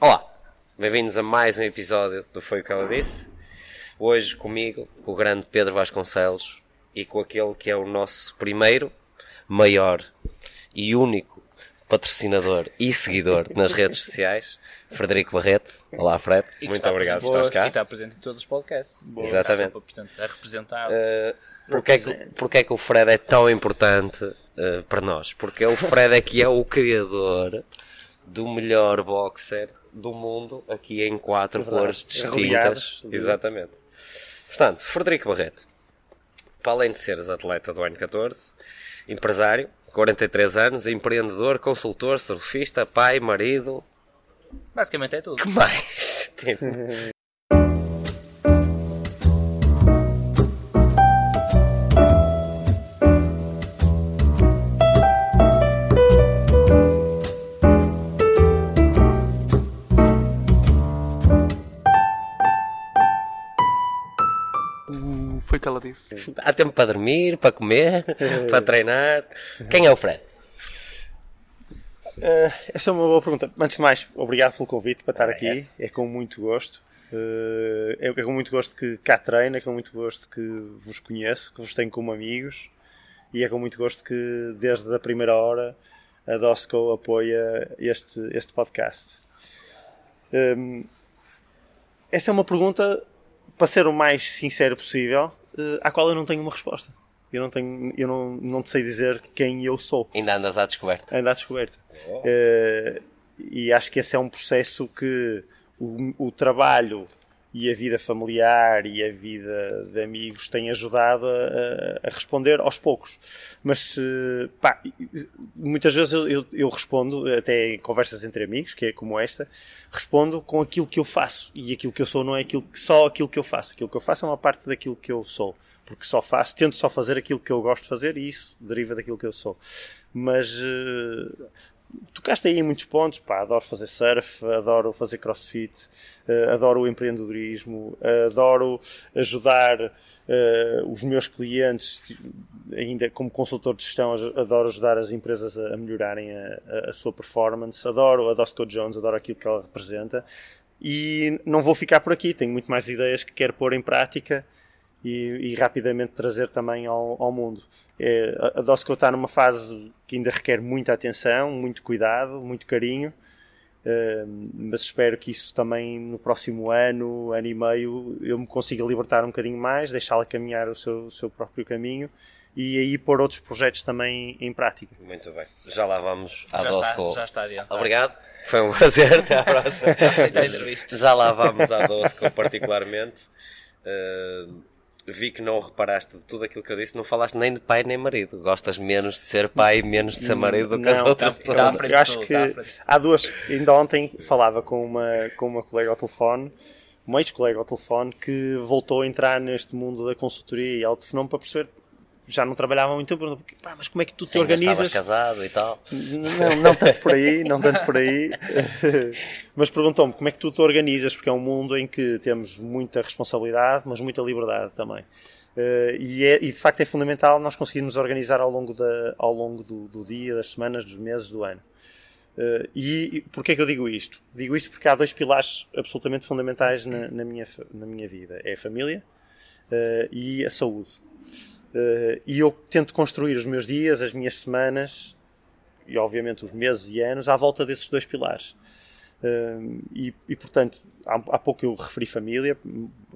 Olá, bem-vindos a mais um episódio do Foi o que ela disse. Hoje comigo, com o grande Pedro Vasconcelos e com aquele que é o nosso primeiro, maior e único patrocinador e seguidor nas redes sociais, Frederico Barreto. Olá, Fred. E Muito está obrigado por estares cá. E está presente em todos os podcasts. Exatamente. Está sempre a present- a representar. Uh, porque, é que, porque é que o Fred é tão importante uh, para nós? Porque o Fred é que é o criador do melhor boxer do mundo, aqui em quatro É verdade. cores distintas. Exatamente. Portanto, Frederico Barreto, para além de seres atleta do ano 14, empresário, 43 anos, empreendedor, consultor, surfista, pai, marido, Basicamente é tudo. que mais? Tipo, que ela disse. há tempo para dormir, para comer, para treinar. Quem é o Fred? Uh, essa é uma boa pergunta. Antes de mais, obrigado pelo convite para estar Ah, aqui. É com muito gosto. Uh, é com muito gosto que cá treino, é com muito gosto que vos conheço, que vos tenho como amigos e é com muito gosto que desde a primeira hora a Dosco apoia este, este podcast. Um, essa é uma pergunta, para ser o mais sincero possível, uh, à qual eu não tenho uma resposta. Eu não, tenho, eu não, não te sei dizer quem eu sou. Ainda andas à descoberta. Anda à descoberta. Eh, e acho que esse é um processo que o, o trabalho e a vida familiar e a vida de amigos têm ajudado a, a responder aos poucos. Mas, pá, muitas vezes eu, eu- eu respondo, até em conversas entre amigos, que é como esta, respondo com aquilo que eu faço. E aquilo que eu sou não é aquilo, só aquilo que eu faço. Aquilo que eu faço é uma parte daquilo que eu sou. Porque só faço, tento só fazer aquilo que eu gosto de fazer e isso deriva daquilo que eu sou. Mas eh, tocaste aí em muitos pontos, pá, adoro fazer surf, adoro fazer crossfit, eh, adoro o empreendedorismo, adoro ajudar eh, os meus clientes, ainda como consultor de gestão, adoro ajudar as empresas a melhorarem a, a- a sua performance, adoro a Dosco Jones, adoro aquilo que ela representa. E não vou ficar por aqui, tenho muito mais ideias que quero pôr em prática e, e rapidamente trazer também ao, ao mundo. É, a- a Dosco está numa fase que ainda requer muita atenção, muito cuidado, muito carinho, eh, mas espero que isso também no próximo ano, ano e meio, eu me consiga libertar um bocadinho mais, deixá-la caminhar o seu, o seu próprio caminho e aí pôr outros projetos também em prática. Muito bem. Já lá vamos à já, Dosco. está, já está adiantado. Obrigado. Foi um prazer. Até à próxima. Já lá vamos à Dosco, particularmente. Uh, vi que não reparaste de tudo aquilo que eu disse. Não falaste nem de pai nem marido. Gostas menos de ser pai e menos de ser marido do que as Não, outras tá- tá eu acho que tá há duas. Ainda ontem falava com uma, com uma colega ao telefone, uma ex-colega ao telefone, que voltou a entrar neste mundo da consultoria e autofenômeno para perceber. Já não trabalhava muito tempo, perguntou, "Pá, mas como é que tu te Sim, mas organizas? estavas casado e tal. Não, não tanto por aí, não tanto por aí. mas perguntou-me como é que tu te organizas, porque é um mundo em que temos muita responsabilidade, mas muita liberdade também. Eh, e, é- e de facto é fundamental nós conseguirmos organizar ao longo, da, ao longo do, do dia, das semanas, dos meses, do ano. Eh, e e porquê é que eu digo isto? Digo isto porque há dois pilares absolutamente fundamentais na, na minha, na minha vida: é a família eh, e a saúde. Eh, e eu tento construir os meus dias, as minhas semanas e, obviamente, os meses e anos à volta desses dois pilares. Eh, e, e, portanto, há, há pouco eu referi família,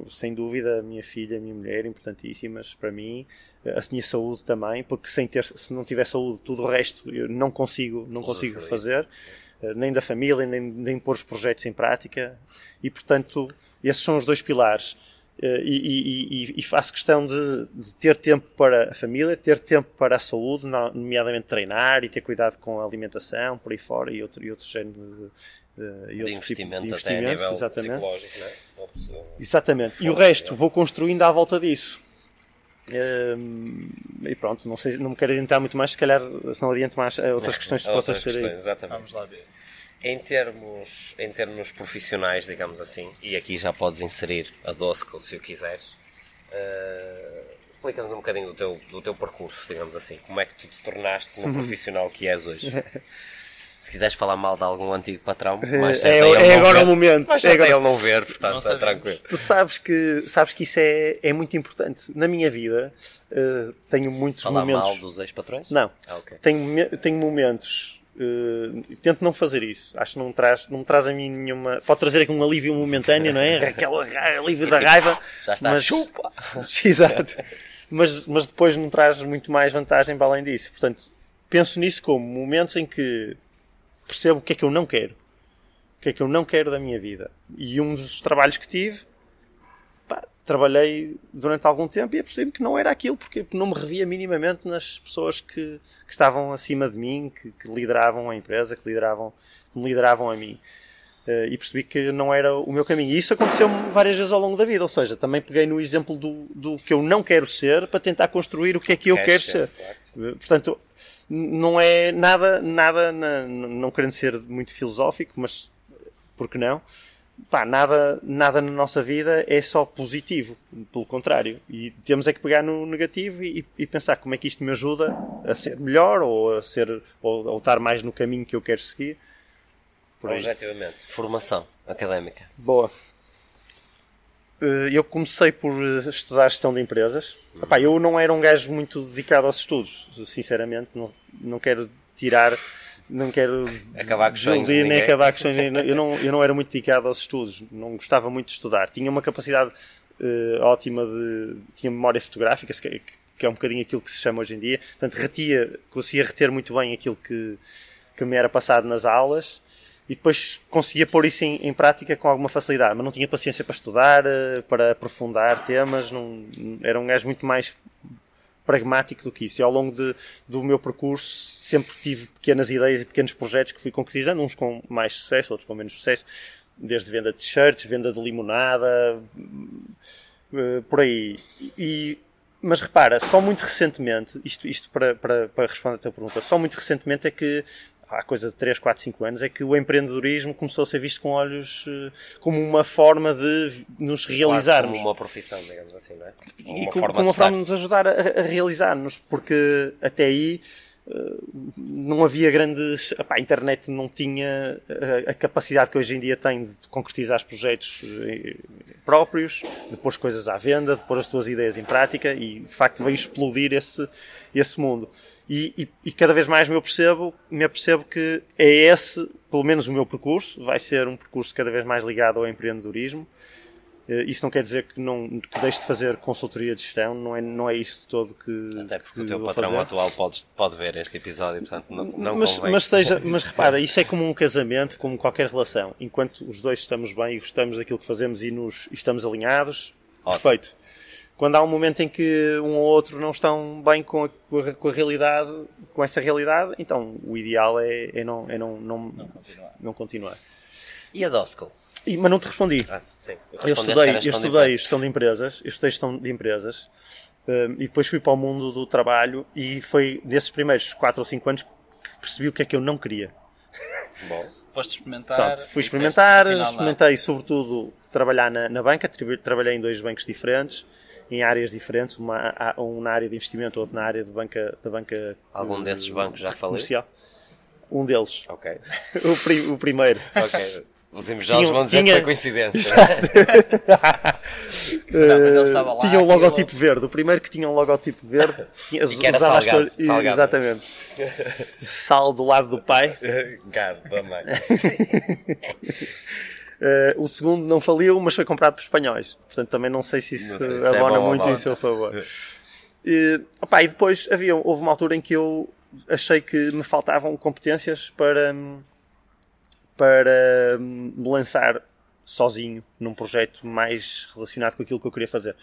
sem dúvida, a minha filha, a minha mulher, importantíssimas para mim, a minha saúde também, porque sem ter, se não tiver saúde, tudo o resto eu não consigo, não consigo fazer, eh, nem da família, nem, nem pôr os projetos em prática, e portanto, esses são os dois pilares. Eh, E, e- e- faço questão de, de ter tempo para a família, ter tempo para a saúde, no- nomeadamente treinar e ter cuidado com a alimentação, por aí fora, e outro, e outro género de, de, De outro tipo investimentos, de até a investimentos, nível exatamente. psicológico, não é? Exatamente. E o resto vou construindo à volta disso. Hum, e pronto, não, sei, não me quero adiantar muito mais, se calhar se não adianto mais a outras questões que possas ter questões, aí. exatamente. Vamos lá ver. Em termos, em termos profissionais, digamos assim, e aqui já podes inserir a Dosco se o quiseres, eh, explica-nos um bocadinho do teu, do teu percurso, digamos assim. Como é que tu te tornaste Uhum. no profissional que és hoje? Se quiseres falar mal de algum antigo patrão, É, mais é, é não agora ver. o momento. Mais É é agora- ele não ver, portanto Não está tranquilo. Tu sabes que, sabes que isso é, é muito importante. Na minha vida, eh, tenho muitos Falar momentos. mal dos ex-patrões? Não. Ah, ok. Tenho, tenho momentos. Eh, tento não fazer isso. Acho que não me traz, não me traz a mim nenhuma. Pode trazer aqui um alívio momentâneo, não é? Aquela ra- alívio da raiva. Já está. Mas- Chupa! Exato. Mas, mas depois não traz muito mais vantagem para além disso. Portanto, penso nisso como momentos em que percebo o que é que eu não quero. O que é que eu não quero da minha vida. E um dos trabalhos que tive, trabalhei durante algum tempo e apercebi que não era aquilo, porque não me revia minimamente nas pessoas que, que estavam acima de mim, que, que lideravam a empresa, que lideravam, que me lideravam a mim. Eh, e percebi que não era o meu caminho. E isso aconteceu-me várias vezes ao longo da vida. Ou seja, também peguei no exemplo do, do que eu não quero ser para tentar construir o que é que eu quero ser. Eh, Portanto, não é nada, nada na- não querendo ser muito filosófico, mas por que não? Pá, nada, nada na nossa vida é só positivo, pelo contrário. E temos é que pegar no negativo e, e pensar como é que isto me ajuda a ser melhor ou a ser ou, ou estar mais no caminho que eu quero seguir. Por. Objetivamente, formação académica. Boa. Eh, Eu comecei por eh, estudar gestão de empresas. Epá, eu não era um gajo muito dedicado aos estudos, sinceramente. Não, não quero tirar, não quero Acabar com os desiludir, nem acabar com. Eu não, eu não era muito dedicado aos estudos, não gostava muito de estudar. Tinha uma capacidade eh, ótima de. tinha memória fotográfica, que, que é um bocadinho aquilo que se chama hoje em dia. Portanto, retia, conseguia reter muito bem aquilo que, que me era passado nas aulas e depois conseguia pôr isso em, em prática com alguma facilidade, mas não tinha paciência para estudar, eh, para aprofundar temas, não, era um gajo muito mais pragmático do que isso. E ao longo de- do meu percurso sempre tive pequenas ideias e pequenos projetos que fui concretizando, uns com mais sucesso, outros com menos sucesso, desde venda de t-shirts, venda de limonada, eh, por aí. E, mas repara, só muito recentemente, isto, isto para, para, para responder a tua pergunta, só muito recentemente é que, há coisa de 3, 4, 5 anos, é que o empreendedorismo começou a ser visto com olhos eh, como uma forma de nos Quase realizarmos. como uma profissão, digamos assim, não é? Como E uma com, forma com de uma forma de nos ajudar a, a realizar-nos, porque até aí não havia grandes. epá, a internet não tinha a, a capacidade que hoje em dia tem de concretizar os projetos eh, próprios, de pôr as coisas à venda, de pôr as tuas ideias em prática e de facto veio explodir esse, esse mundo. E, e- e cada vez mais me apercebo, me apercebo que é esse, pelo menos o meu percurso, vai ser um percurso cada vez mais ligado ao empreendedorismo. Eh, Isso não quer dizer que, não, que deixe de fazer consultoria de gestão, não é, não é isso de todo que. Até porque que o teu patrão fazer. atual pode, pode ver este episódio, portanto não, não mas, convém. mas, esteja, mas repara, isso é como um casamento, como qualquer relação. Enquanto os dois estamos bem e gostamos daquilo que fazemos e, nos, estamos alinhados, Ótimo. perfeito. Quando há um momento em que um ou outro não estão bem com a, com a- com a realidade, com essa realidade, então o ideal é, é não, é não, não, Não continuar. não continuar. E a Doscal? E- mas não te respondi. Ah, sim. Eu estudei, eu estudei gestão de empresas, eu estudei gestão de empresas hum, e depois fui para o mundo do trabalho e foi desses primeiros 4 ou 5 anos que percebi o que é que eu não queria. Bom, Foste experimentar. Pronto, fui disseste, experimentar, não. experimentei sobretudo trabalhar na, na banca, trabalhei em dois bancos diferentes, em áreas diferentes, uma, um na área de investimento, outro na área de banca, da banca algum desses bancos já falei? comercial. Um deles, Ok. o, pri- o primeiro. Ok. Os Tinha- vão dizer tinha- que foi coincidência. Não, estava lá, tinha um aquilo- logotipo verde. O primeiro que tinha um logotipo verde tinha, E que era salgado, salgado. Exatamente. Sal do lado do pai. Gado da mãe. Eh, o segundo não faliu, mas foi comprado por espanhóis. Portanto, também não sei se isso sei se é abona bom ou muito em seu favor. E, opá, e depois havia, houve uma altura em que eu achei que me faltavam competências para, para me lançar sozinho num projeto mais relacionado com aquilo que eu queria fazer.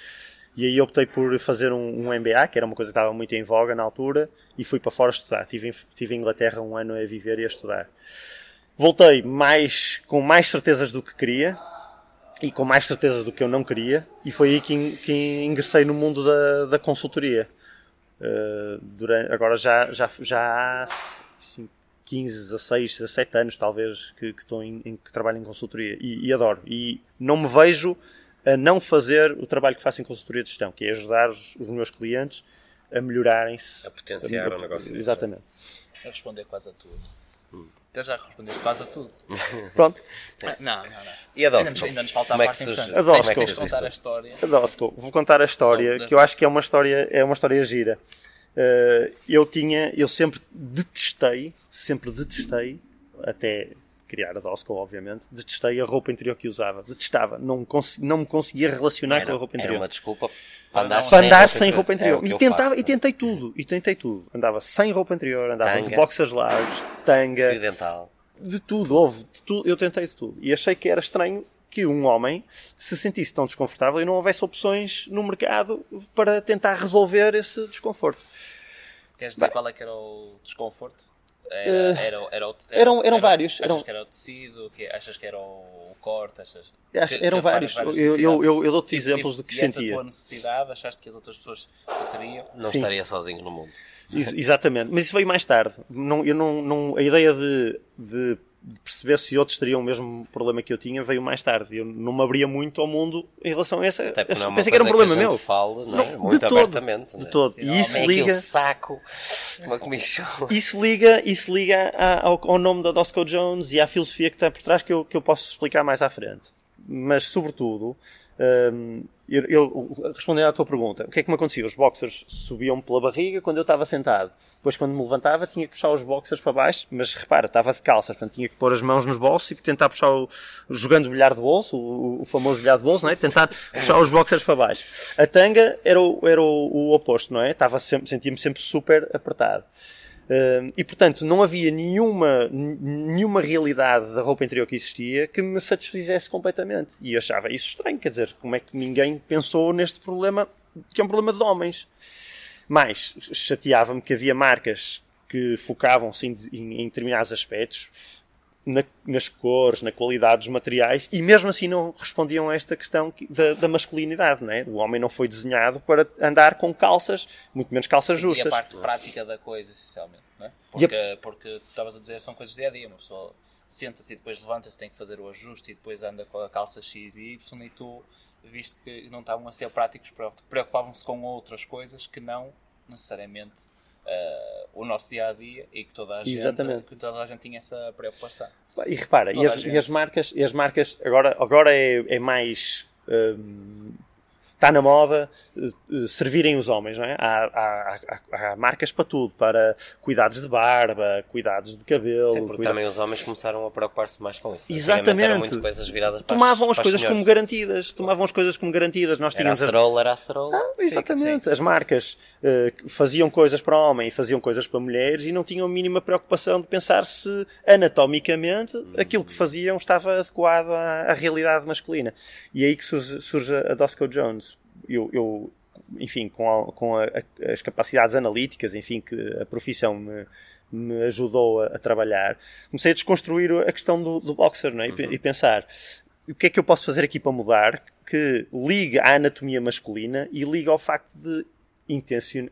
E aí optei por fazer um, um MBA, que era uma coisa que estava muito em voga na altura, e fui para fora estudar. Estive em, estive em Inglaterra um ano a viver e a estudar. Voltei mais, com mais certezas do que queria e com mais certezas do que eu não queria, e foi aí que, que ingressei no mundo da, da consultoria. Uh, durante, agora já, já, já há assim, 15, 16, 17 anos talvez que, que, estou em, em- que trabalho em consultoria e, e adoro. E não me vejo a não fazer o trabalho que faço em consultoria de gestão, que é ajudar os, os meus clientes a melhorarem-se. A potenciar o negócio. Exatamente. A responder quase a tudo. Até já respondeste quase a tudo. Pronto, Ah, Não, não, não. E a Ainda Dosco? nos, ainda nos falta a Como é importante. A Dosco. Tens- contar a história. a Dosco, vou contar a história que eu acho que é uma história, é uma história gira. Eh, eu tinha, eu sempre detestei, sempre detestei, até criar a Dosco, obviamente, detestei a roupa interior que usava. Detestava. Não, cons- não me conseguia relacionar com a roupa era interior. uma desculpa Para para andar, para andar sem roupa É interior. o que e, eu tentava, faço. e tentei tudo, e tentei tudo. Andava sem roupa interior, andava de Tanga. boxers largos, tanga, Fio dental. de tudo, houve, de tudo, eu tentei de tudo. E achei que era estranho que um homem se sentisse tão desconfortável e não houvesse opções no mercado para tentar resolver esse desconforto. Queres dizer Bem. qual é que era o desconforto? Era, Eh, era, era o- eram- eram era- vários, Achas eram- que era o tecido? Que, achas que era o corte? Achas, Acho- que- eram que vários. várias Eu, eu, eu, eu dou-te exemplos e- do que e essa sentia. tua necessidade, achaste que as outras pessoas o teriam? Não Sim. estaria sozinho no mundo. Ex- Exatamente, mas isso veio mais tarde. Não, eu não, não, a ideia de, de perceber se outros teriam o mesmo problema que eu tinha veio mais tarde. Eu não me abria muito ao mundo em relação a essa. Até porque não é pensei que era um problema meu. fala, não é? Muito de todo, abertamente. de né? todo. E isso É liga, saco, uma comichão. isso liga, isso liga ao, ao nome da Dosco Jones e à filosofia que está por trás que eu, que eu posso explicar mais à frente. Mas, sobretudo, hum, eu, respondendo à tua pergunta, o que é que me acontecia? Os boxers subiam pela barriga quando eu estava sentado. Depois, quando me levantava, tinha que puxar os boxers para baixo, mas repara, estava de calças, portanto tinha que pôr as mãos nos bolsos e tentar puxar o, jogando o bilhar de bolso, o, o famoso bilhar de bolso, não é? Tentar puxar os boxers para baixo. A tanga era o, era o, o oposto, não é? Estava sempre, sentia-me sempre super apertado. E portanto não havia nenhuma, nenhuma realidade da roupa interior que existia que me satisfizesse completamente. E achava isso estranho, quer dizer, como é que ninguém pensou neste problema que é um problema de homens. Mas chateava-me que havia marcas que focavam-se em, em, em determinados aspectos, na- nas cores, na qualidade dos materiais, e mesmo assim não respondiam a esta questão que- da, da masculinidade. Não é? O homem não foi desenhado para andar com calças, muito menos calças Sim, e justas. a parte prática da coisa, essencialmente. Não é? E a- porque, porque tu estavas a dizer são coisas do dia a dia. Uma pessoa senta-se e depois levanta-se, tem que fazer o ajuste e depois anda com a calça X e Y e tu viste que não estavam a ser práticos, preocupavam-se com outras coisas que não necessariamente eh, o nosso dia a dia e que toda a gente, Exatamente. que toda a gente tinha essa preocupação. E repara, e as, gente. e as marcas, e as marcas agora, agora é, é mais. hum, está na moda eh, eh, servirem os homens, não é? Há, há- há- marcas para tudo, para cuidados de barba, cuidados de cabelo. Sim, porque também os homens começaram a preocupar-se mais com isso. Exatamente. Eram muito coisas viradas para Tomavam as para coisas senhores. como garantidas, tomavam as coisas como garantidas. Nós Era a tínhamos a- cerola, era a cerola. Ah, Exatamente. As marcas que faziam coisas para homem e faziam coisas para mulheres e não tinham a mínima preocupação de pensar se anatomicamente aquilo que faziam estava adequado à, à realidade masculina. E é aí que surge, surge a Dosco Jones. Eu, eu, enfim, com, a- com a- as capacidades analíticas, enfim, que a profissão me, me ajudou a, a trabalhar, comecei a desconstruir a questão do, do boxer não é? E pe- e pensar o que é que eu posso fazer aqui para mudar que liga à anatomia masculina e liga ao facto de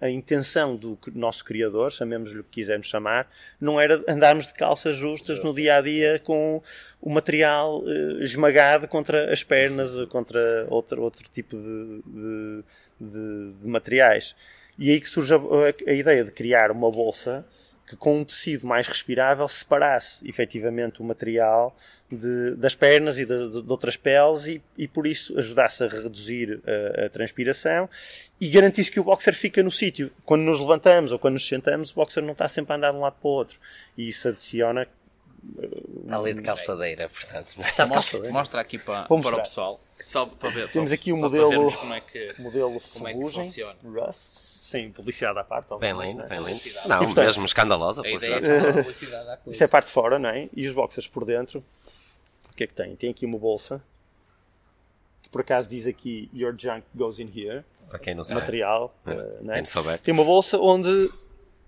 a intenção do nosso criador, chamemos-lhe o que quisermos chamar, não era andarmos de calças justas no dia a dia com o material eh, esmagado contra as pernas, contra outro, outro tipo de, de, de- de materiais. E aí que surge a, a- a ideia de criar uma bolsa que com um tecido mais respirável separasse efetivamente o material de- das pernas e de, de- de outras peles e, e por isso ajudasse a reduzir a, a transpiração e garantisse que o boxer fica no sítio. Quando nos levantamos ou quando nos sentamos, o boxer não está sempre a andar de um lado para o outro. E isso adiciona. Está ali de calçadeira, portanto. é? Mostra, mostra aqui para, para o pessoal, só para ver. Temos para- aqui o para- modelo- como é que. Modelo Como é que funciona? Rust. Sim, publicidade à parte. Bem lindo, né? bem lindo. Não, Portanto, mesmo escandalosa. A ideia é publicidade. que só publicidade à coisa. Isso é a parte de fora, não é? E os boxers por dentro, o que é que tem? Tem aqui uma bolsa que por acaso diz aqui Your junk goes in here, Para quem não sabe. material, É. não é? Quem. Tem uma bolsa onde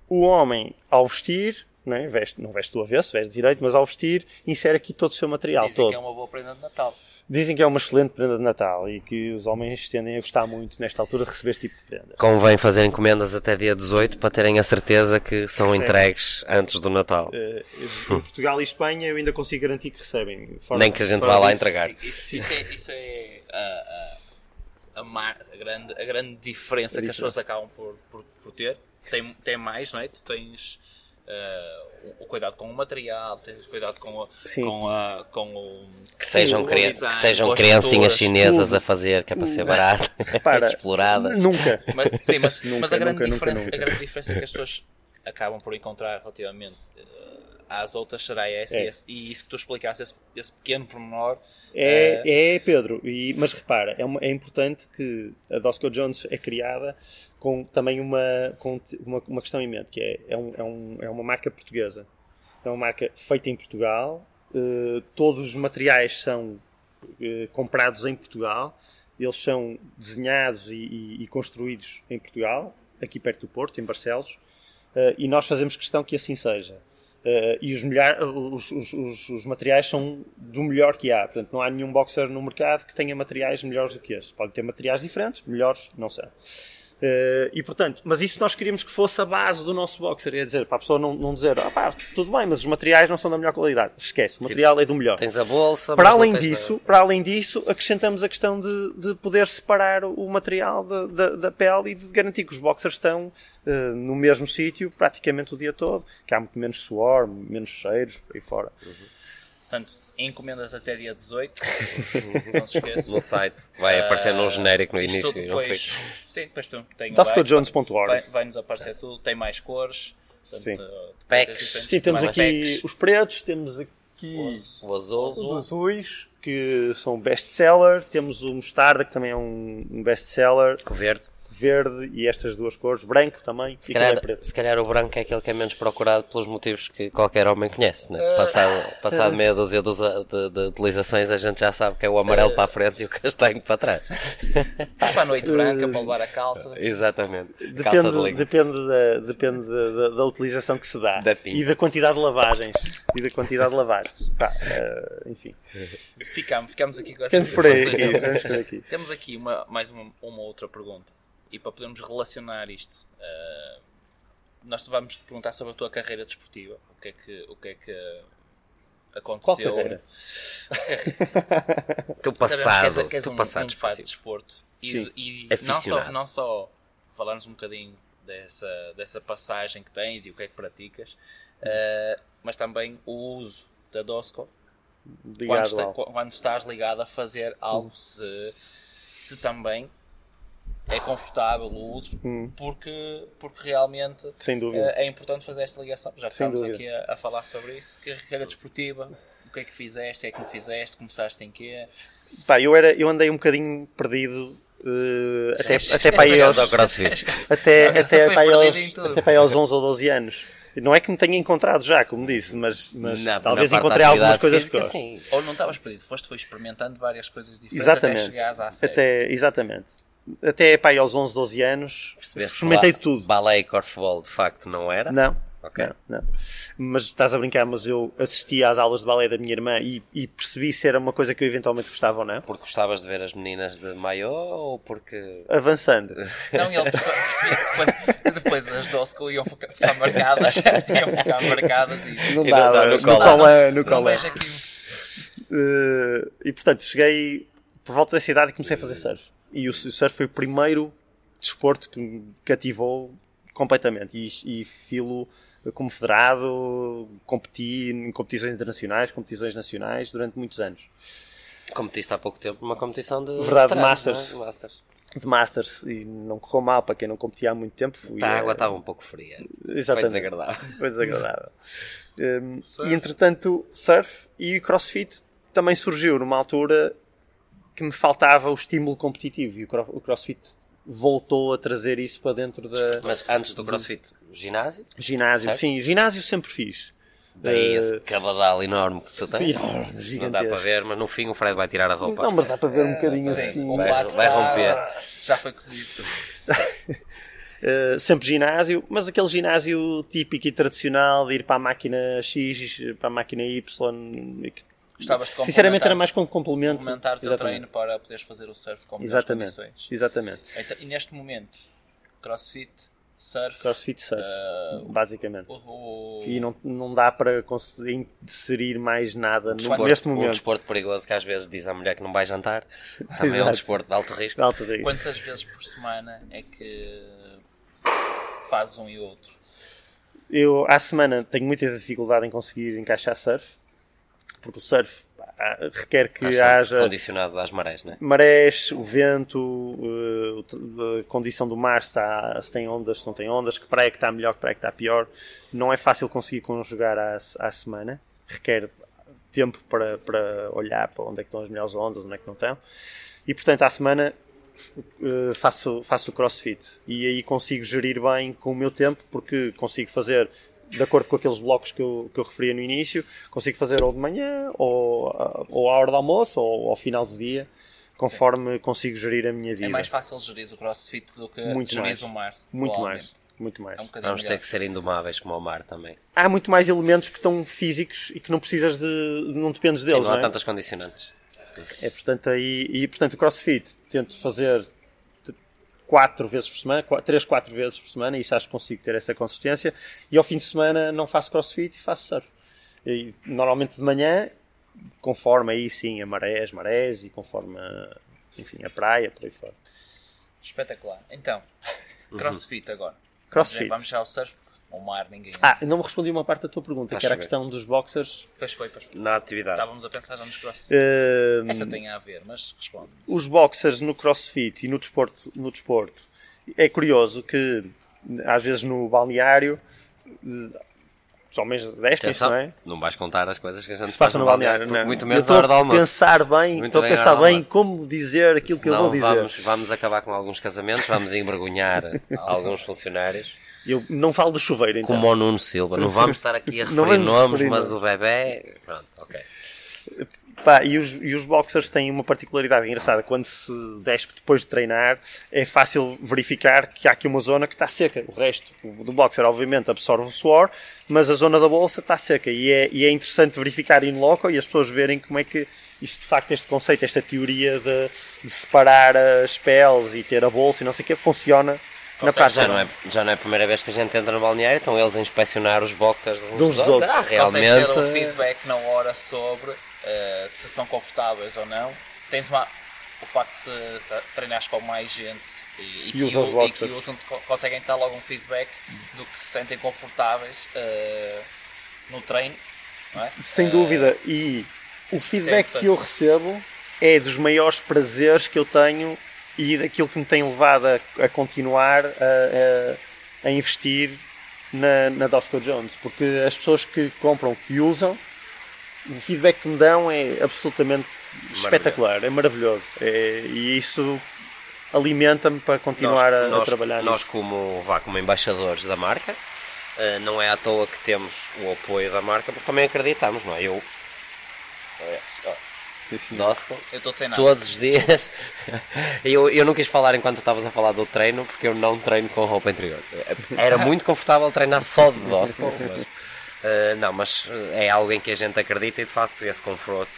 o homem, ao vestir, não, é? veste, não veste do avesso, veste direito, mas ao vestir, insere aqui todo o seu material. Dizem todo. que é uma boa prenda de Natal. Dizem que é uma excelente prenda de Natal e que os homens tendem a gostar muito nesta altura de receber este tipo de prenda. Convém fazer encomendas até dia 18 para terem a certeza que são Sim. entregues antes do Natal. Em Portugal e Espanha eu ainda consigo garantir que recebem. Fora- Nem que a gente vá lá entregar. Isso, isso é, isso é a, a, a, mar- a grande, a grande diferença A que as pessoas diferença. acabam por, por, por ter. Tem, tem mais, não é? Tu tens uh, o, o cuidado com o material, tens cuidado com, o, com, a, com o. Que sejam, o cria- design, que sejam criancinhas chinesas tudo. a fazer, que é para ser barato, Repara, exploradas. Nunca. Mas, sim, mas, Nunca, mas a, grande nunca, nunca, a grande diferença que as pessoas acabam por encontrar relativamente eh, às outras será essa. É. E, e isso que tu explicaste, esse, esse pequeno pormenor, É, é Pedro, e, mas repara, é, uma- é importante que a Dosco Jones é criada com também uma, com uma, uma questão em mente, que é, é, um- é um- é uma marca portuguesa. É uma marca feita em Portugal, eh, todos os materiais são eh, comprados em Portugal, eles são desenhados e, e- e construídos em Portugal, aqui perto do Porto, em Barcelos, eh, e nós fazemos questão que assim seja. Eh, e os, os- os- os- os materiais são do melhor que há. Portanto, não há nenhum boxer no mercado que tenha materiais melhores do que este. Pode ter materiais diferentes, melhores, não sei. Eh, e portanto, mas isso nós queríamos que fosse a base do nosso boxer. É dizer, para a pessoa não, não dizer, ah, pá, tudo bem, mas os materiais não são da melhor qualidade. Esquece, o material é do melhor. Tens a bolsa, Para além disso, nada. para além disso, acrescentamos a questão de, de poder separar o material da, da, da pele e de garantir que os boxers estão eh, no mesmo sítio praticamente o dia todo, que há muito menos suor, menos cheiros, por aí fora. Portanto, encomendas até dia 18, não se esqueça. no site. Vai aparecer num genérico no início depois, sim, depois tu tem o DoscoJones.org. vai, vai nos aparecer tudo, tem mais cores, portanto, Sim. depois Packs. é Sim, temos aqui packs. os pretos, temos aqui Os- O azul. os azuis, que são best-seller, temos o mostarda, que também é um um best-seller, O verde. Verde e estas duas cores, branco também, Se e é calhar, preto. se calhar o branco é aquele que é menos procurado pelos motivos que qualquer homem conhece. Né? Eh, Passado, passado meia dúzia de, usa- de- de utilizações, a gente já sabe que é o amarelo Eh, para a frente e o castanho para trás. para a noite branca, para levar a calça. Exatamente. Calça de Depende, depende, da, depende da, da- da utilização que se dá Da e da quantidade de lavagens. E da quantidade de lavagens. Pá, eh, enfim, Ficamos, ficamos aqui com essas por aí. Vamos por aqui. Temos aqui uma, mais uma, uma outra pergunta. E para podermos relacionar isto, eh, nós te vamos te perguntar sobre a tua carreira desportiva. O que é que, o que, é que Qual aconteceu? carreira? Teu Sabemos passado. que és, que um, passado um de desporto. E, Sim. e não, só, não só falarmos um bocadinho dessa, dessa passagem que tens e o que é que praticas, eh, mas também o uso da Dosco quando, está- quando estás ligado a fazer algo, se, se também é confortável o uso, Hum. porque, porque realmente eh, é importante fazer esta ligação. Já estamos aqui a, a falar sobre isso. Carreira desportiva, o que é que fizeste, o que é que não fizeste, começaste em quê? Pá, eu, era, eu andei um bocadinho perdido. eh, até, até para aí Chegaste aos, ao crossfit. até, até, para aos, até para aos 11 ou 12 anos. Não é que me tenha encontrado já, como disse, mas, mas Na- talvez encontrei algumas coisas física, que. Ou não estavas perdido, foste foi experimentando várias coisas diferentes Exatamente. até chegares à série. Até, exatamente. Até para aí aos 11, 12 anos. Percebeste Experimentei tudo. Balé e corfball de facto não era? Não. Ok. Não, não. Mas estás a brincar, mas eu assisti às aulas de balé da minha irmã e, e percebi se era uma coisa que eu eventualmente gostava ou não. Porque gostavas de ver as meninas de maiô ou porque. Avançando. Não, e ele percebia que depois, depois as Dosco iam ficar, ficar marcadas, iam ficar marcadas e Não não dava. no colã, no aqui. Eh, e portanto, cheguei por volta dessa idade e comecei a fazer surf. E o surf foi o primeiro desporto que me cativou completamente. E, e filo como federado, competi em competições internacionais, competições nacionais durante muitos anos. Competiste há pouco tempo numa competição de. Verdade, veteranos, Masters. é? Masters. De Masters. E não correu mal para quem não competia há muito tempo. A água estava um pouco fria. Foi Exatamente. desagradável. Foi desagradável. Um, e entretanto, surf e crossfit também surgiu numa altura que me faltava o estímulo competitivo e o cro- o crossfit voltou a trazer isso para dentro da Mas antes do crossfit, ginásio? ginásio. Certo. Sim, ginásio sempre fiz. Daí Eh, esse cabadal enorme que tu tens. enorme, Não dá gigantesco. para ver, mas no fim o Fred vai tirar a roupa. Não, mas dá para ver um bocadinho Sim, assim. o Vai- vai romper. Já foi cozido. Uh, sempre ginásio, mas aquele ginásio típico e tradicional de ir para a máquina X, para a máquina Y. que- Gostavas de Sinceramente era complementar- mais como complemento. complementar o teu Exatamente. treino para poderes fazer o surf com Exatamente. condições. Exatamente. Então, e neste momento, crossfit, surf, Crossfit surf, eh, basicamente. o, o- E não, não dá para conseguir inserir mais nada no, Desporto- neste Um momento. desporto perigoso que às vezes diz à mulher que não vai jantar. Também é um desporto de alto risco. Alta risco. quantas vezes por semana é que fazes um e outro? eu à semana tenho muita dificuldade em conseguir encaixar surf, porque o surf pá, requer que haja condicionado às marés, né? marés, o vento, eh, a condição do mar, se, está, se tem ondas, se não tem ondas, que praia que está melhor, que praia que está pior. Não é fácil conseguir conjugar à, à semana, requer tempo para, para olhar para onde é que estão as melhores ondas, onde é que não estão. E portanto, à semana eh, faço, faço o crossfit e aí consigo gerir bem com o meu tempo porque consigo fazer de acordo com aqueles blocos que eu, que eu referia no início, consigo fazer ou de manhã, ou, a- ou à hora do almoço, ou ao final do dia, conforme consigo gerir a minha vida. É mais fácil gerir o crossfit do que Muito gerir mais. o mar. muito mais. Muito mais. É um Vamos ter melhor. que ser indomáveis como o mar também. Há muito mais elementos que estão físicos e que não precisas de. não dependes Sim, deles. não há não é? tantas condicionantes. É, portanto, aí, e portanto, o crossfit tento fazer quatro vezes por semana, três, quatro vezes por semana, e isso acho que consigo ter essa consistência. E ao fim de semana não faço crossfit e faço surf. E, normalmente de manhã, conforme aí sim a marés, marés, e conforme a, enfim, a praia, por aí fora. Espetacular. Então, crossfit agora. Crossfit. Vamos já ao surf, porque o mar ninguém. Ah, não me respondi uma parte da tua pergunta, Está que era a questão dos boxers. Depois foi, depois foi. Na atividade. Estávamos a pensar já nos crossfit. Eh, Essa tem a ver, mas responde. os boxers no crossfit e no desporto, no desporto é curioso que às vezes no balneário os homens despem Atenção, não é? não vais contar as coisas que a gente se passa no balneário, balneário, não. Muito menos na hora do almoço. pensar bem, Muito estou a pensar bem como dizer aquilo que eu Senão vou dizer. Vamos, vamos acabar com alguns casamentos, vamos envergonhar alguns funcionários. Eu não falo do chuveiro então. Como o Nuno Silva. Não vamos estar aqui a Não referir nomes, referir mas nomes. o bebê. Pronto, ok. Pá, e, os, e os boxers têm uma particularidade engraçada. Quando se despe depois de treinar, é fácil verificar que há aqui uma zona que está seca. O resto do boxer, obviamente, absorve o suor, mas a zona da bolsa está seca. E é, e é interessante verificar in loco e as pessoas verem como é que isto, de facto, este conceito, esta teoria de, de separar as peles e ter a bolsa e não sei o que, funciona na Consegue, prática. Já não, é, já não é a primeira vez que a gente entra no balneário, estão eles a inspecionar os boxers uns Dos dos outros. Ah, Consegue realmente. ter um feedback na hora sobre eh, se são confortáveis ou não. Tens uma, o facto de tre- treinares com mais gente e, e Que usa os u- e que usam, co- conseguem dar logo um feedback do que se sentem confortáveis eh, no treino. Não é? Sem Eh, dúvida. E o feedback que eu recebo é dos maiores prazeres que eu tenho e daquilo que me tem levado a, a continuar a, a- a investir na, na Dosco Jones. Porque as pessoas que compram, que usam, o feedback que me dão é absolutamente espetacular, é maravilhoso. É- e isso alimenta-me para continuar a- a, nós, trabalhar nós nisso. como, vá, como embaixadores da marca, eh, não é à toa que temos o apoio da marca, porque também acreditamos, não é? Eu, Dosco, Eu estou sem nada. todos os dias. eu, eu não quis falar enquanto estavas a falar do treino, porque eu não treino com roupa interior. Era muito confortável treinar só de Dosco, mas, eh, não, mas eh, é algo em que a gente acredita e de facto esse conforto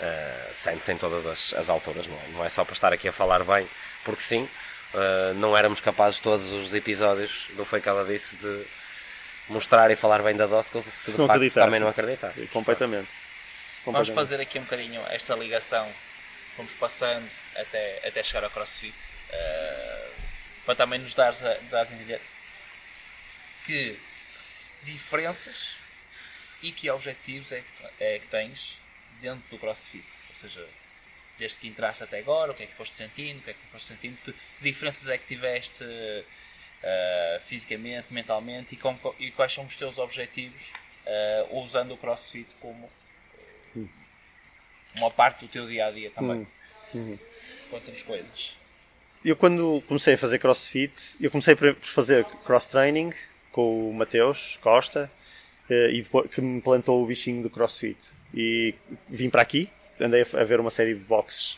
eh, sente-se em todas as, as alturas, não é? Não é só para estar aqui a falar bem, porque sim, eh, não éramos capazes todos os episódios do Foi que ela disse de mostrar e falar bem da Dosco se, Se de facto acreditasse. também não acreditasse. Completamente. Vamos fazer aqui um bocadinho esta ligação. Fomos passando até, até chegar ao CrossFit. eh, para também nos dares a, dares a entender que diferenças e que objetivos é que, é que tens dentro do CrossFit. Ou seja, desde que entraste até agora, o que é que foste sentindo, o que é que não foste sentindo, que, que diferenças é que tiveste eh, fisicamente, mentalmente e, com- e quais são os teus objetivos eh, usando o CrossFit como uma parte do teu dia a dia também. Hum, Conta-nos coisas. Eu quando comecei a fazer crossfit, eu comecei por fazer cross training com o Mateus Costa eh, e depois que me plantou o bichinho do crossfit. E vim para aqui, andei a ver uma série de boxes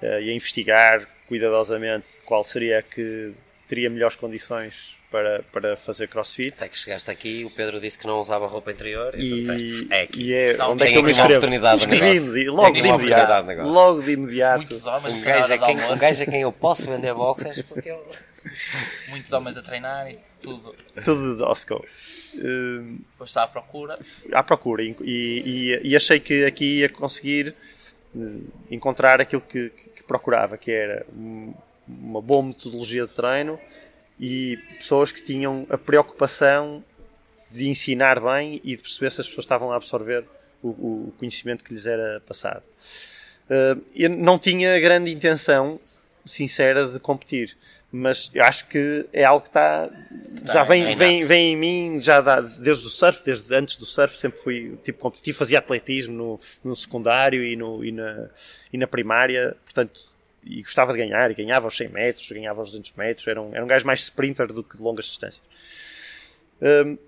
eh, e a investigar cuidadosamente qual seria a que teria melhores condições para, para fazer crossfit. Até que chegaste aqui e o Pedro disse que não usava roupa interior e, E, disseste, é aqui. e é Não, onde é que tem eu me inscrevo? oportunidade de Inscrevi-me negócio. de- logo de imediato. Logo de imediato. Muitos homens Um gajo, do quem, um gajo a quem eu posso vender boxers porque ele... muitos homens a treinarem, tudo. Tudo de Dosco. Eh, Foste à procura. à procura e, e- e achei que aqui ia conseguir eh, encontrar aquilo que, que procurava, que era um- uma boa metodologia de treino e pessoas que tinham a preocupação de ensinar bem e de perceber se as pessoas estavam a absorver o, o conhecimento que lhes era passado. Uh, eu não tinha grande intenção sincera de competir, mas eu acho que é algo que está já vem, é vem, vem em mim já dá, desde o surf, desde antes do surf sempre fui tipo competitivo, fazia atletismo no, no secundário e, no, e, na, e na primária, portanto e gostava de ganhar, e ganhava os 100 metros, ganhava os 200 metros, era um, era um gajo mais sprinter do que de longas distâncias. Um,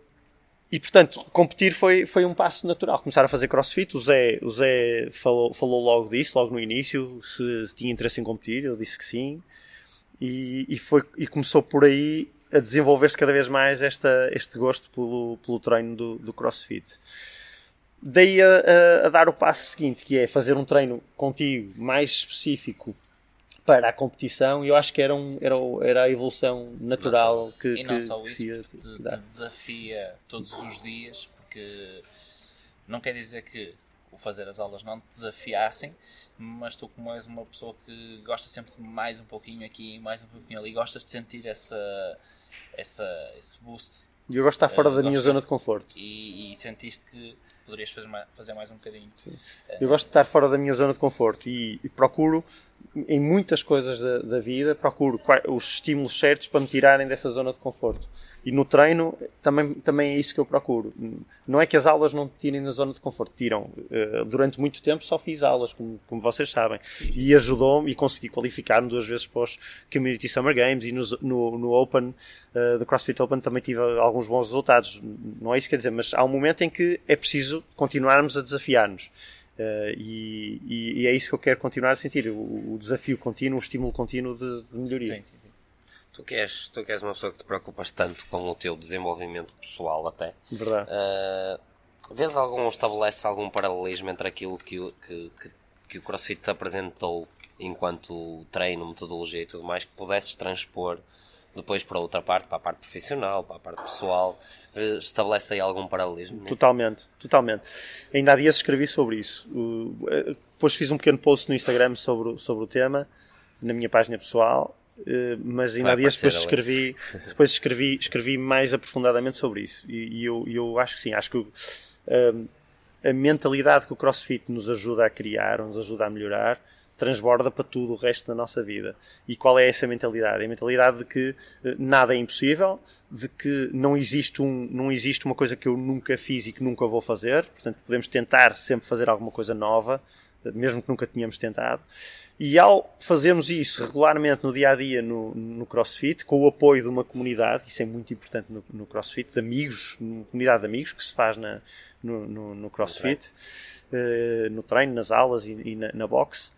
e portanto, competir foi, foi um passo natural. Começar a fazer crossfit. O Zé, o Zé falou, falou logo disso, logo no início, se, se tinha interesse em competir. Eu disse que sim. E, e, foi, e começou por aí a desenvolver-se cada vez mais esta, este gosto pelo, pelo treino do, do crossfit. Daí a, a, a, dar o passo seguinte, que é fazer um treino contigo mais específico para a competição e eu acho que era, um, era, era a evolução natural que, e não que, só que isso, te, te desafia todos os dias porque não quer dizer que o fazer as aulas não te desafiassem mas tu como és uma pessoa que gosta sempre de mais um pouquinho aqui mais um pouquinho ali gostas de sentir essa, essa esse boost. E eu gosto de estar fora uh, da minha zona de conforto. E, e sentiste que poderias fazer mais, fazer mais um bocadinho. Sim. eu gosto de estar fora da minha zona de conforto e, e procuro em muitas coisas da, da, vida, procuro os estímulos certos para me tirarem dessa zona de conforto. E no treino também, também é isso que eu procuro. Não é que as aulas não te tirem da zona de conforto, tiram. Uh, durante muito tempo só fiz aulas, como, como vocês sabem, e ajudou-me e consegui qualificar-me duas vezes para os Community Summer Games e no, no, no Open, uh, do CrossFit Open, também tive alguns bons resultados. Não é isso que quer dizer, mas há um momento em que é preciso continuarmos a desafiar-nos. Uh, e, e, e, é isso que eu quero continuar a sentir: o, o desafio contínuo, o estímulo contínuo de, de melhoria. Sim, sim, sim. Tu que, és, tu que és uma pessoa que te preocupas tanto com o teu desenvolvimento pessoal, até. Verdade. Uh, vês algum, estabelece algum paralelismo entre aquilo que, que, que, que o CrossFit te apresentou enquanto treino, metodologia e tudo mais, que pudesses transpor depois para outra parte, para a parte profissional, para a parte pessoal, eh, estabelece aí algum paralelismo? Nisso? Totalmente, totalmente. Ainda há dias escrevi sobre isso. Eh, depois fiz um pequeno post no Instagram sobre, sobre o tema, na minha página pessoal, eh, mas ainda há dias depois escrevi, depois escrevi, escrevi mais aprofundadamente sobre isso. E, e eu, eu acho que sim, acho que a mentalidade que o CrossFit nos ajuda a criar, nos ajuda a melhorar, transborda para tudo o resto da nossa vida. E qual é essa mentalidade? É a mentalidade de que eh, nada é impossível, de que não existe, um, não existe uma coisa que eu nunca fiz e que nunca vou fazer, portanto podemos tentar sempre fazer alguma coisa nova, eh, mesmo que nunca tínhamos tentado. E ao fazermos isso regularmente no dia a dia no, no CrossFit, com o apoio de uma comunidade, isso é muito importante no, no CrossFit, de amigos, uma comunidade de amigos que se faz na, no, no, no CrossFit, uh, no treino, nas aulas e, e na, na boxe,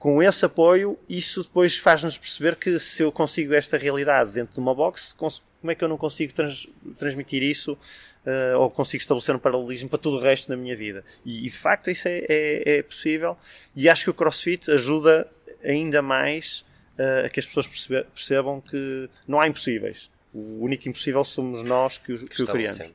com esse apoio, isso depois faz-nos perceber que se eu consigo esta realidade dentro de uma box, como é que eu não consigo trans, transmitir isso uh, ou consigo estabelecer um paralelismo para todo o resto da minha vida? E, e de facto isso é, é, é, possível e acho que o CrossFit ajuda ainda mais uh, a que as pessoas percebam que não há impossíveis. O único impossível somos nós que, que, que o criamos.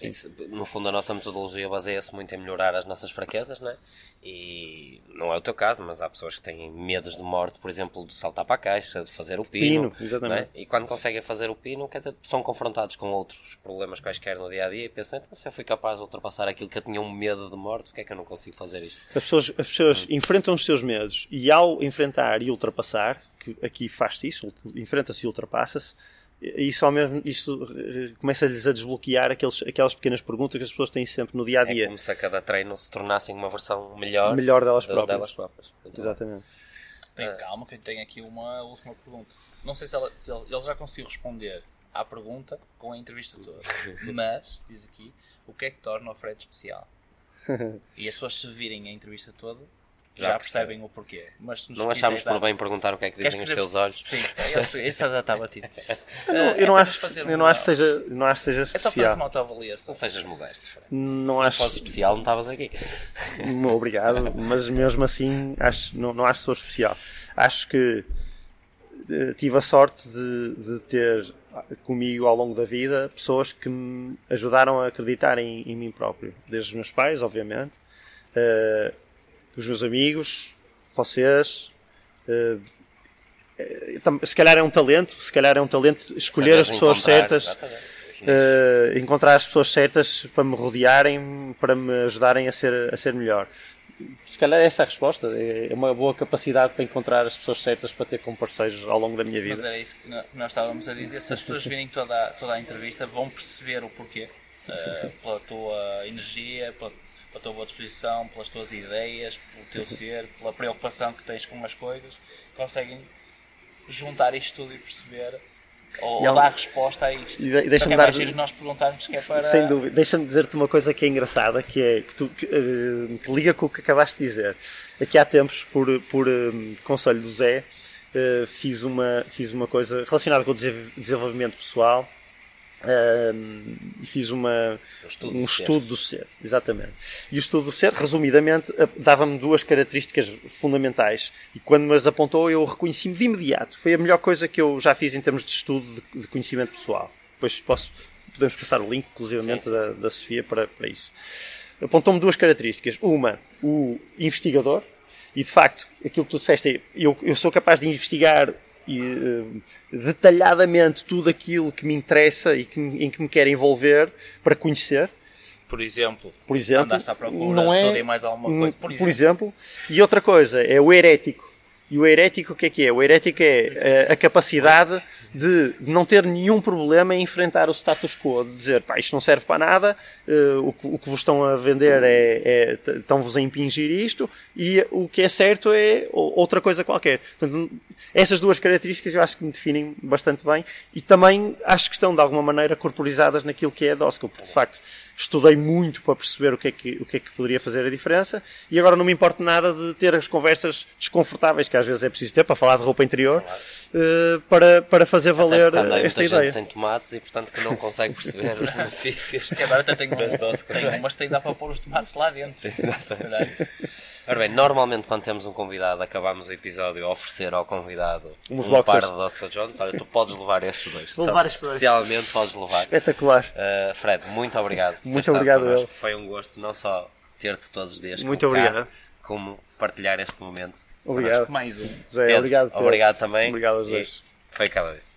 Isso, no fundo, a nossa metodologia baseia-se muito em melhorar as nossas fraquezas, não é? E não é o teu caso, mas há pessoas que têm medos de morte, por exemplo, de saltar para a caixa, de fazer o pino. pino exatamente. É? E quando conseguem fazer o pino, quer dizer, são confrontados com outros problemas quaisquer no dia a dia e pensam, então, se eu fui capaz de ultrapassar aquilo que eu tinha um medo de morte, porque é que eu não consigo fazer isto? As pessoas, as pessoas hum. enfrentam os seus medos e ao enfrentar e ultrapassar, que aqui faz-se isso, enfrenta-se e ultrapassa-se, isso, ao mesmo, isso eh, começa-lhes a desbloquear aqueles, aquelas pequenas perguntas que as pessoas têm sempre no dia a dia. É como se a cada treino se tornassem uma versão melhor, melhor delas, de, próprias. delas próprias. Exatamente. Tem ah. calma, que eu tenho aqui uma última pergunta. Não sei se, ela, se ele, ele já conseguiu responder à pergunta com a entrevista toda, mas diz aqui o que é que torna o Fred especial. e as pessoas se virem a entrevista toda já, já percebem o porquê. Mas não achámos por bem perguntar o que é que dizem os teus olhos. Sim, esse, já está batido. eu não, eu não é acho, eu não acho que seja, não acho seja especial. É só fazer uma autoavaliação. Não sejas modesto, Fred. Não Se acho. fosse especial, não estavas aqui. Obrigado, mas mesmo assim acho, não, não acho que sou especial. Acho que eh, tive a sorte de, de ter comigo ao longo da vida pessoas que me ajudaram a acreditar em, em mim próprio. Desde os meus pais, obviamente. Uh, dos meus amigos, vocês. Uh, se calhar é um talento, se calhar é um talento escolher as pessoas certas uh, encontrar as pessoas certas para me rodearem, para me ajudarem a ser, a ser melhor. Se calhar é essa a resposta. É uma boa capacidade para encontrar as pessoas certas para ter como parceiros ao longo da minha vida. Mas era isso que nós estávamos a dizer. Se as pessoas virem toda, toda a entrevista, vão perceber o porquê. Uh, pela tua energia, pela, pela tua boa disposição, pelas tuas ideias, pelo teu ser, pela preocupação que tens com as coisas, conseguem juntar isto tudo e perceber ou, ou dar resposta a isto. E deixa-me é dar... nós perguntarmos que é para... Sem dúvida. Deixa-me dizer-te uma coisa que é engraçada, que é que tu que, uh, que liga com o que acabaste de dizer. Aqui há tempos, por, por um, conselho do Zé, uh, fiz, uma, fiz uma coisa relacionada com o desenvolvimento pessoal e fiz uma, estudo um do estudo ser. do ser, exatamente. E o estudo do ser, resumidamente, dava-me duas características fundamentais. E quando me as apontou, eu reconheci-me de imediato. Foi a melhor coisa que eu já fiz em termos de estudo de, de conhecimento pessoal. Depois posso, podemos passar o link, inclusivamente, sim, sim. Da, da Sofia para, para isso. Apontou-me duas características. Uma, o investigador. E de facto, aquilo que tu disseste é, eu, eu sou capaz de investigar e, uh, detalhadamente tudo aquilo que me interessa e que, em que me quero envolver para conhecer. Por exemplo, por exemplo à procura não é, de mais alguma coisa. Por, por exemplo. exemplo. E outra coisa é o herético. E o herético o que é que é? O herético é a, a capacidade de não ter nenhum problema em enfrentar o status quo, de dizer, pá, isto não serve para nada, uh, o, que, o, que, vos estão a vender é, é estão-vos a impingir isto, e o que é certo é outra coisa qualquer. Portanto, essas duas características eu acho que me definem bastante bem, e também acho que estão de alguma maneira corporizadas naquilo que é a DOSCO, porque de facto estudei muito para perceber o que, é que, o que é que poderia fazer a diferença e agora não me importa nada de ter as conversas desconfortáveis que às vezes é preciso ter para falar de roupa interior uh, para, para fazer valer Até esta ideia. sem tomates e portanto que não consegue perceber os benefícios. Que agora até tenho, umas, tenho umas que dá para pôr os tomates lá dentro. Exatamente. Ora bem, normalmente quando temos um convidado, acabamos o episódio a oferecer ao convidado Uns um boxers. par de Oscar Jones. Olha, tu podes levar estes dois. Vou levar Especialmente podes levar. Espetacular. Uh, Fred, muito obrigado. Muito obrigado, eu. Foi um gosto não só ter-te todos os dias Muito obrigado. Cá, como partilhar este momento. Obrigado. Mais um. Zé, obrigado. Obrigado também. Obrigado aos dois. Foi cada vez.